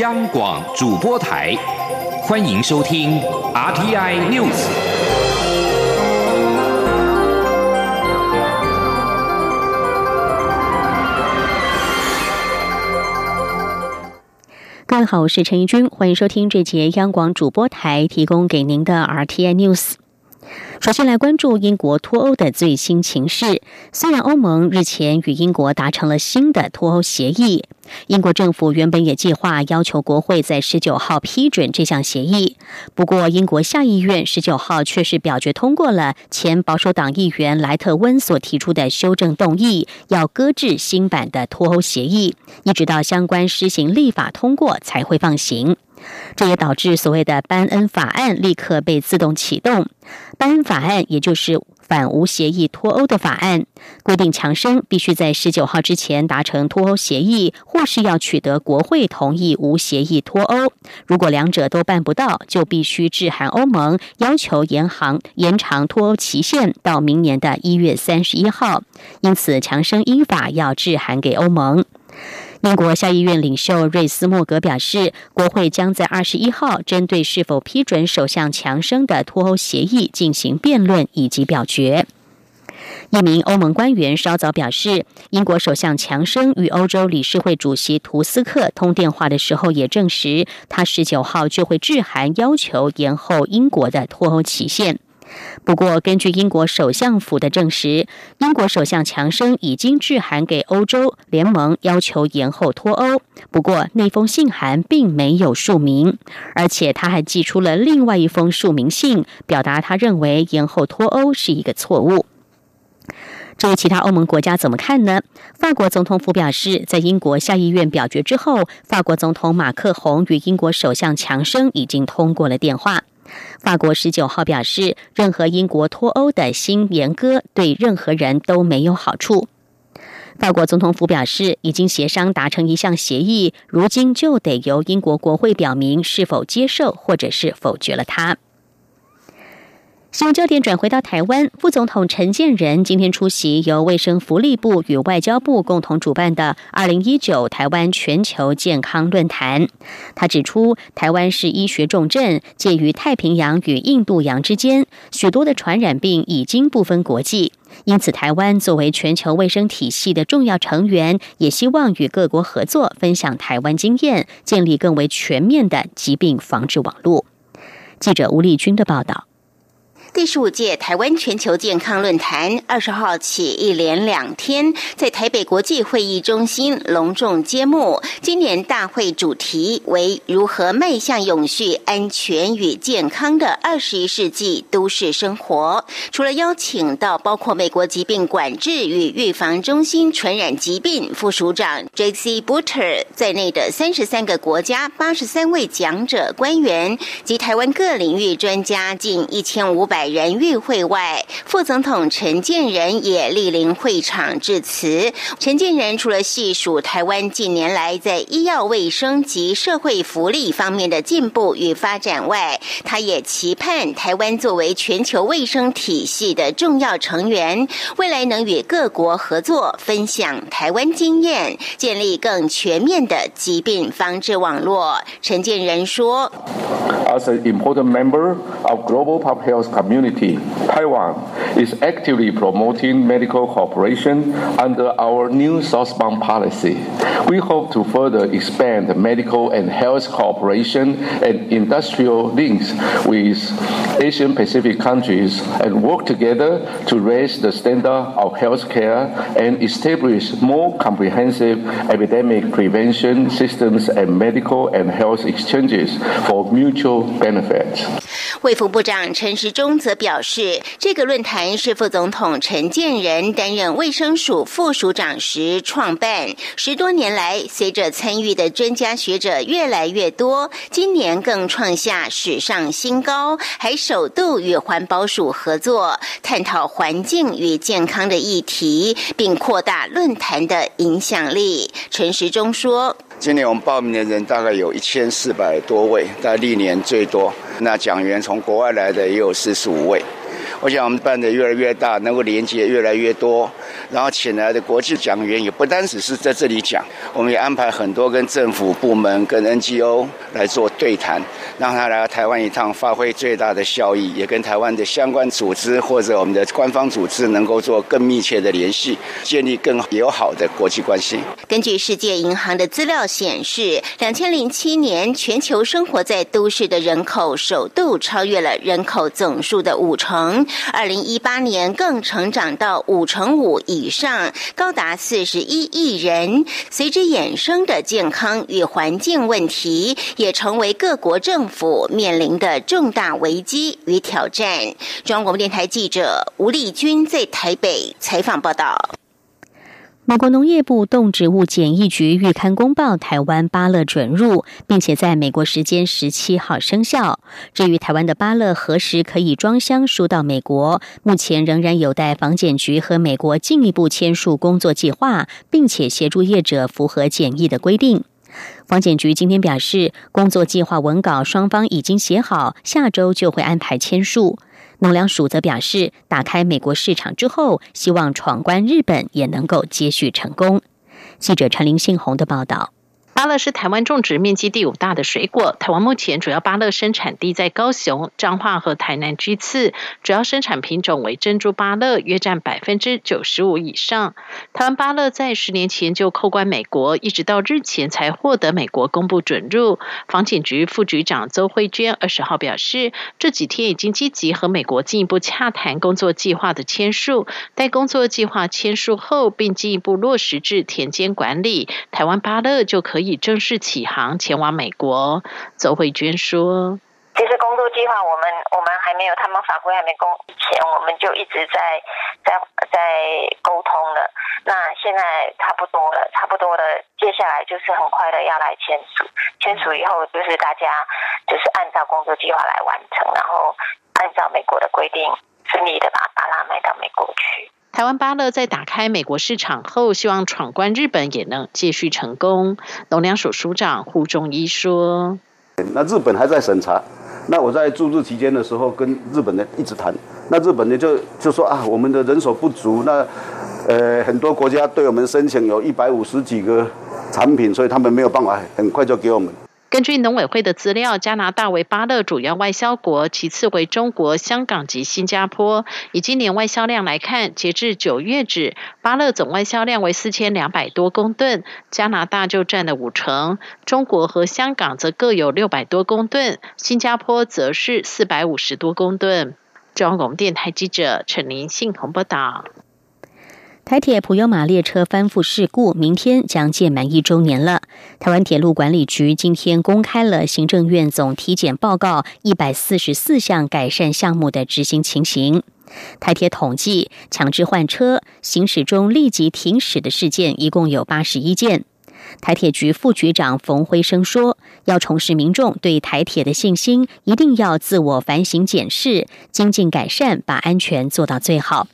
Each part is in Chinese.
央广主播台，欢迎收听 RTI News。各位好，我是陈怡君，欢迎收听这节央广主播台提供给您的 RTI News。首先来关注英国脱欧的最新情势。虽然欧盟日前与英国达成了新的脱欧协议，英国政府原本也计划要求国会在十九号批准这项协议。不过，英国下议院十九号却是表决通过了前保守党议员莱特温所提出的修正动议，要搁置新版的脱欧协议，一直到相关施行立法通过才会放行。这也导致所谓的班恩法案立刻被自动启动。班恩法案也就是反无协议脱欧的法案，规定强生必须在十九号之前达成脱欧协议，或是要取得国会同意无协议脱欧。如果两者都办不到，就必须致函欧盟，要求延航延长脱欧期限到明年的一月三十一号。因此，强生依法要致函给欧盟。英国下议院领袖瑞斯莫格表示，国会将在二十一号针对是否批准首相强生的脱欧协议进行辩论以及表决。一名欧盟官员稍早表示，英国首相强生与欧洲理事会主席图斯克通电话的时候，也证实他十九号就会致函要求延后英国的脱欧期限。不过，根据英国首相府的证实，英国首相强生已经致函给欧洲联盟，要求延后脱欧。不过，那封信函并没有署名，而且他还寄出了另外一封署名信，表达他认为延后脱欧是一个错误。至于其他欧盟国家怎么看呢？法国总统府表示，在英国下议院表决之后，法国总统马克宏与英国首相强生已经通过了电话。法国十九号表示，任何英国脱欧的新严歌对任何人都没有好处。法国总统府表示，已经协商达成一项协议，如今就得由英国国会表明是否接受或者是否决了它。新闻焦点转回到台湾，副总统陈建仁今天出席由卫生福利部与外交部共同主办的二零一九台湾全球健康论坛。他指出，台湾是医学重镇，介于太平洋与印度洋之间，许多的传染病已经不分国际。因此，台湾作为全球卫生体系的重要成员，也希望与各国合作，分享台湾经验，建立更为全面的疾病防治网络。记者吴丽君的报道。第十五届台湾全球健康论坛二十号起一连两天在台北国际会议中心隆重揭幕。今年大会主题为如何迈向永续、安全与健康的二十一世纪都市生活。除了邀请到包括美国疾病管制与预防中心传染疾病副署长 J.C. Butter 在内的三十三个国家八十三位讲者官员及台湾各领域专家近一千五百。人与会外，副总统陈建仁也莅临会场致辞。陈建仁除了细数台湾近年来在医药卫生及社会福利方面的进步与发展外，他也期盼台湾作为全球卫生体系的重要成员，未来能与各国合作，分享台湾经验，建立更全面的疾病防治网络。陈建仁说：“As an important member of global public health community.” Community, Taiwan is actively promoting medical cooperation under our new southbound policy. We hope to further expand medical and health cooperation and industrial links with Asian Pacific countries and work together to raise the standard of healthcare and establish more comprehensive epidemic prevention systems and medical and health exchanges for mutual benefit. 卫福部长陈时中则表示，这个论坛是副总统陈建仁担任卫生署副署长时创办。十多年来，随着参与的专家学者越来越多，今年更创下史上新高，还首度与环保署合作，探讨环境与健康的议题，并扩大论坛的影响力。陈时中说。今年我们报名的人大概有一千四百多位，在历年最多。那讲员从国外来的也有四十五位。我想我们办的越来越大，能够连接越来越多，然后请来的国际讲员也不单只是在这里讲，我们也安排很多跟政府部门、跟 NGO 来做对谈，让他来到台湾一趟，发挥最大的效益，也跟台湾的相关组织或者我们的官方组织能够做更密切的联系，建立更友好的国际关系。根据世界银行的资料显示，两千零七年全球生活在都市的人口首度超越了人口总数的五成，二零一八年更成长到五成五以上，高达四十一亿人。随之衍生的健康与环境问题，也成为各国政府面临的重大危机与挑战。中央广播电台记者吴丽君在台北采访报道。美国农业部动植物检疫局预刊公报，台湾芭乐准入，并且在美国时间十七号生效。至于台湾的芭乐何时可以装箱输到美国，目前仍然有待防检局和美国进一步签署工作计划，并且协助业者符合检疫的规定。防检局今天表示，工作计划文稿双方已经写好，下周就会安排签署。农粮署则表示，打开美国市场之后，希望闯关日本也能够接续成功。记者陈林信宏的报道。芭乐是台湾种植面积第五大的水果。台湾目前主要芭乐生产地在高雄、彰化和台南居次，主要生产品种为珍珠芭乐，约占百分之九十五以上。台湾芭乐在十年前就扣关美国，一直到日前才获得美国公布准入。防检局副局长邹慧娟二十号表示，这几天已经积极和美国进一步洽谈工作计划的签署，待工作计划签署后，并进一步落实至田间管理，台湾芭乐就可以。已正式起航前往美国，周慧娟说：“其实工作计划我们我们还没有，他们法规还没公前，我们就一直在在在沟通了。那现在差不多了，差不多了，接下来就是很快的要来签署，签署以后就是大家就是按照工作计划来完成，然后按照美国的规定，顺利的把巴拉卖到美国去。”台湾芭乐在打开美国市场后，希望闯关日本也能继续成功。农粮署署长胡仲一说：“那日本还在审查，那我在驻日期间的时候跟日本人一直谈，那日本人就就说啊，我们的人手不足，那呃很多国家对我们申请有一百五十几个产品，所以他们没有办法很快就给我们。”根据农委会的资料，加拿大为芭乐主要外销国，其次为中国、香港及新加坡。以今年外销量来看，截至九月止，芭乐总外销量为四千两百多公吨，加拿大就占了五成，中国和香港则各有六百多公吨，新加坡则是四百五十多公吨。中央广电台记者陈林信鸿报道。台铁普悠玛列车翻覆事故，明天将届满一周年了。台湾铁路管理局今天公开了行政院总体检报告一百四十四项改善项目的执行情形。台铁统计，强制换车、行驶中立即停驶的事件一共有八十一件。台铁局副局长冯辉生说：“要重拾民众对台铁的信心，一定要自我反省检视，精进改善，把安全做到最好。”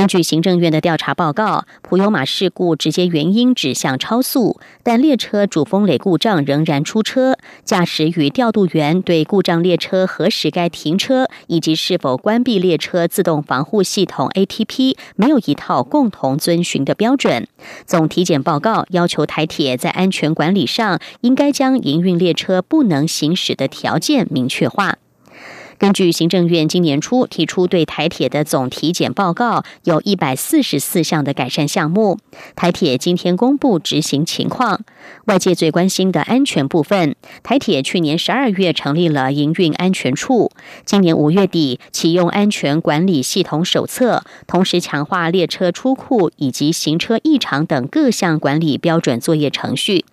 根据行政院的调查报告，普悠马事故直接原因指向超速，但列车主风垒故障仍然出车，驾驶与调度员对故障列车何时该停车，以及是否关闭列车自动防护系统 ATP 没有一套共同遵循的标准。总体检报告要求台铁在安全管理上，应该将营运列车不能行驶的条件明确化。根据行政院今年初提出对台铁的总体检报告，有一百四十四项的改善项目。台铁今天公布执行情况。外界最关心的安全部分，台铁去年十二月成立了营运安全处，今年五月底启用安全管理系统手册，同时强化列车出库以及行车异常等各项管理标准作业程序。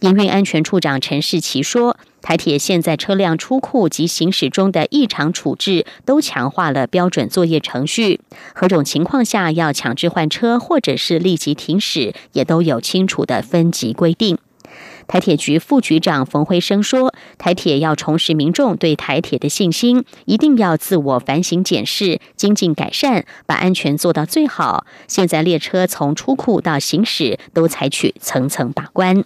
营运安全处长陈世奇说。台铁现在车辆出库及行驶中的异常处置都强化了标准作业程序，何种情况下要强制换车或者是立即停驶，也都有清楚的分级规定。台铁局副局长冯辉生说：“台铁要重拾民众对台铁的信心，一定要自我反省检视、精进改善，把安全做到最好。现在列车从出库到行驶都采取层层把关。”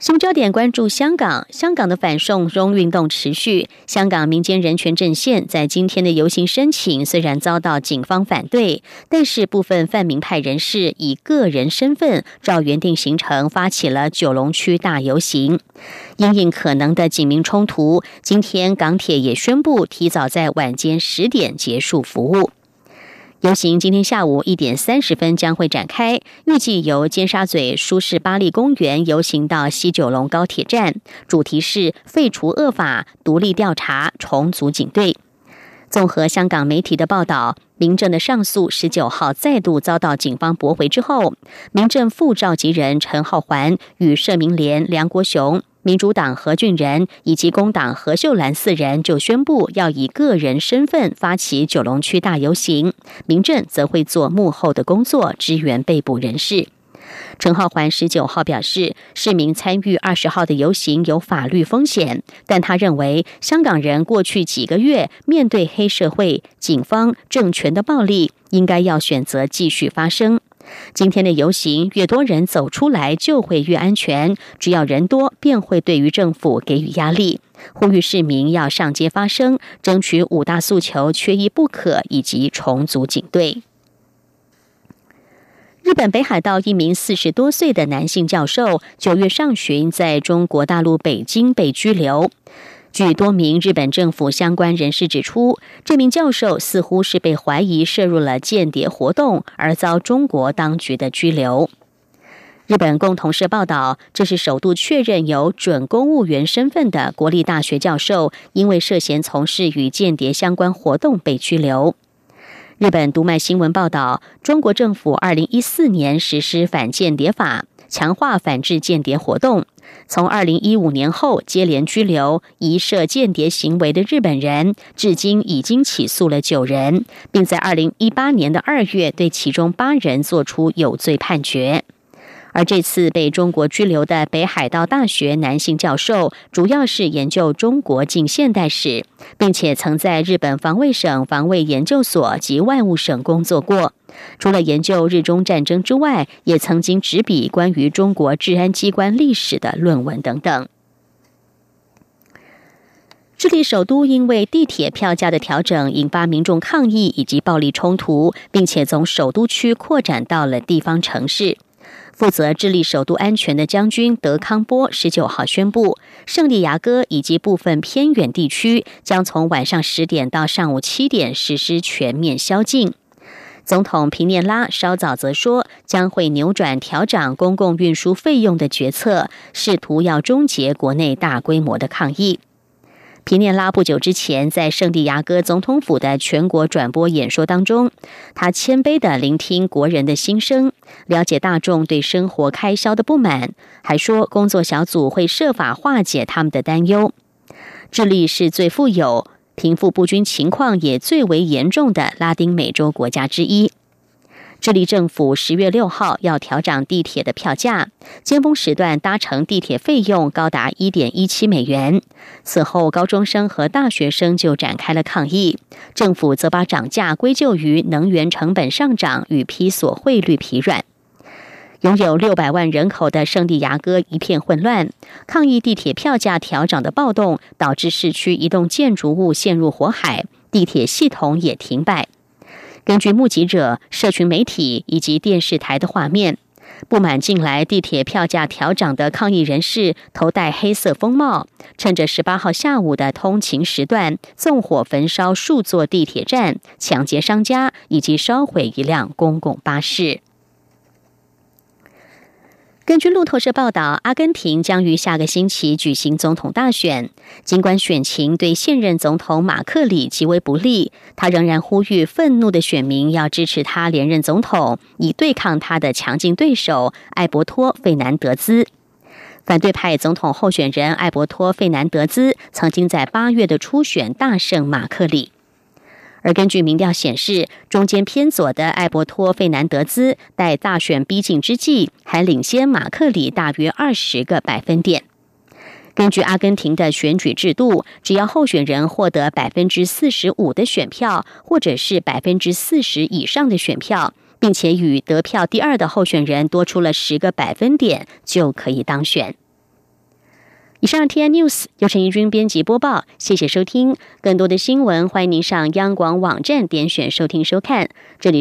新焦点关注香港，香港的反送中运动持续。香港民间人权阵线在今天的游行申请虽然遭到警方反对，但是部分泛民派人士以个人身份，照原定行程发起了九龙区大游行。因应可能的警民冲突，今天港铁也宣布提早在晚间十点结束服务。游行今天下午一点三十分将会展开，预计由尖沙咀舒适巴利公园游行到西九龙高铁站，主题是废除恶法、独立调查、重组警队。综合香港媒体的报道，民政的上诉十九号再度遭到警方驳回之后，民政副召集人陈浩环与社民连梁国雄。民主党何俊仁以及工党何秀兰四人就宣布要以个人身份发起九龙区大游行，民政则会做幕后的工作，支援被捕人士。陈浩环十九号表示，市民参与二十号的游行有法律风险，但他认为香港人过去几个月面对黑社会、警方、政权的暴力，应该要选择继续发声。今天的游行，越多人走出来，就会越安全。只要人多，便会对于政府给予压力。呼吁市民要上街发声，争取五大诉求缺一不可，以及重组警队。日本北海道一名四十多岁的男性教授，九月上旬在中国大陆北京被拘留。据多名日本政府相关人士指出，这名教授似乎是被怀疑涉入了间谍活动，而遭中国当局的拘留。日本共同社报道，这是首度确认有准公务员身份的国立大学教授，因为涉嫌从事与间谍相关活动被拘留。日本读卖新闻报道，中国政府二零一四年实施反间谍法。强化反制间谍活动。从二零一五年后，接连拘留疑涉间谍行为的日本人，至今已经起诉了九人，并在二零一八年的二月对其中八人作出有罪判决。而这次被中国拘留的北海道大学男性教授，主要是研究中国近现代史，并且曾在日本防卫省防卫研究所及外务省工作过。除了研究日中战争之外，也曾经执笔关于中国治安机关历史的论文等等。智利首都因为地铁票价的调整引发民众抗议以及暴力冲突，并且从首都区扩展到了地方城市。负责智利首都安全的将军德康波十九号宣布，圣地亚哥以及部分偏远地区将从晚上十点到上午七点实施全面宵禁。总统皮涅拉稍早则说，将会扭转调涨公共运输费用的决策，试图要终结国内大规模的抗议。皮涅拉不久之前在圣地亚哥总统府的全国转播演说当中，他谦卑的聆听国人的心声，了解大众对生活开销的不满，还说工作小组会设法化解他们的担忧。智利是最富有、贫富不均情况也最为严重的拉丁美洲国家之一。智利政府十月六号要调涨地铁的票价，尖峰时段搭乘地铁费用高达一点一七美元。此后，高中生和大学生就展开了抗议，政府则把涨价归咎于能源成本上涨与披索汇率疲软。拥有六百万人口的圣地牙哥一片混乱，抗议地铁票价调涨的暴动导致市区一栋建筑物陷入火海，地铁系统也停摆。根据目击者、社群媒体以及电视台的画面，不满近来地铁票价调涨的抗议人士，头戴黑色风帽，趁着十八号下午的通勤时段，纵火焚烧数座地铁站，抢劫商家，以及烧毁一辆公共巴士。根据路透社报道，阿根廷将于下个星期举行总统大选。尽管选情对现任总统马克里极为不利，他仍然呼吁愤怒的选民要支持他连任总统，以对抗他的强劲对手艾伯托·费南德兹。反对派总统候选人艾伯托·费南德兹曾经在八月的初选大胜马克里。而根据民调显示，中间偏左的艾伯托·费南德兹在大选逼近之际，还领先马克里大约二十个百分点。根据阿根廷的选举制度，只要候选人获得百分之四十五的选票，或者是百分之四十以上的选票，并且与得票第二的候选人多出了十个百分点，就可以当选。以上 T N News 由陈怡君编辑播报，谢谢收听。更多的新闻，欢迎您上央广网站点选收听收看。这里。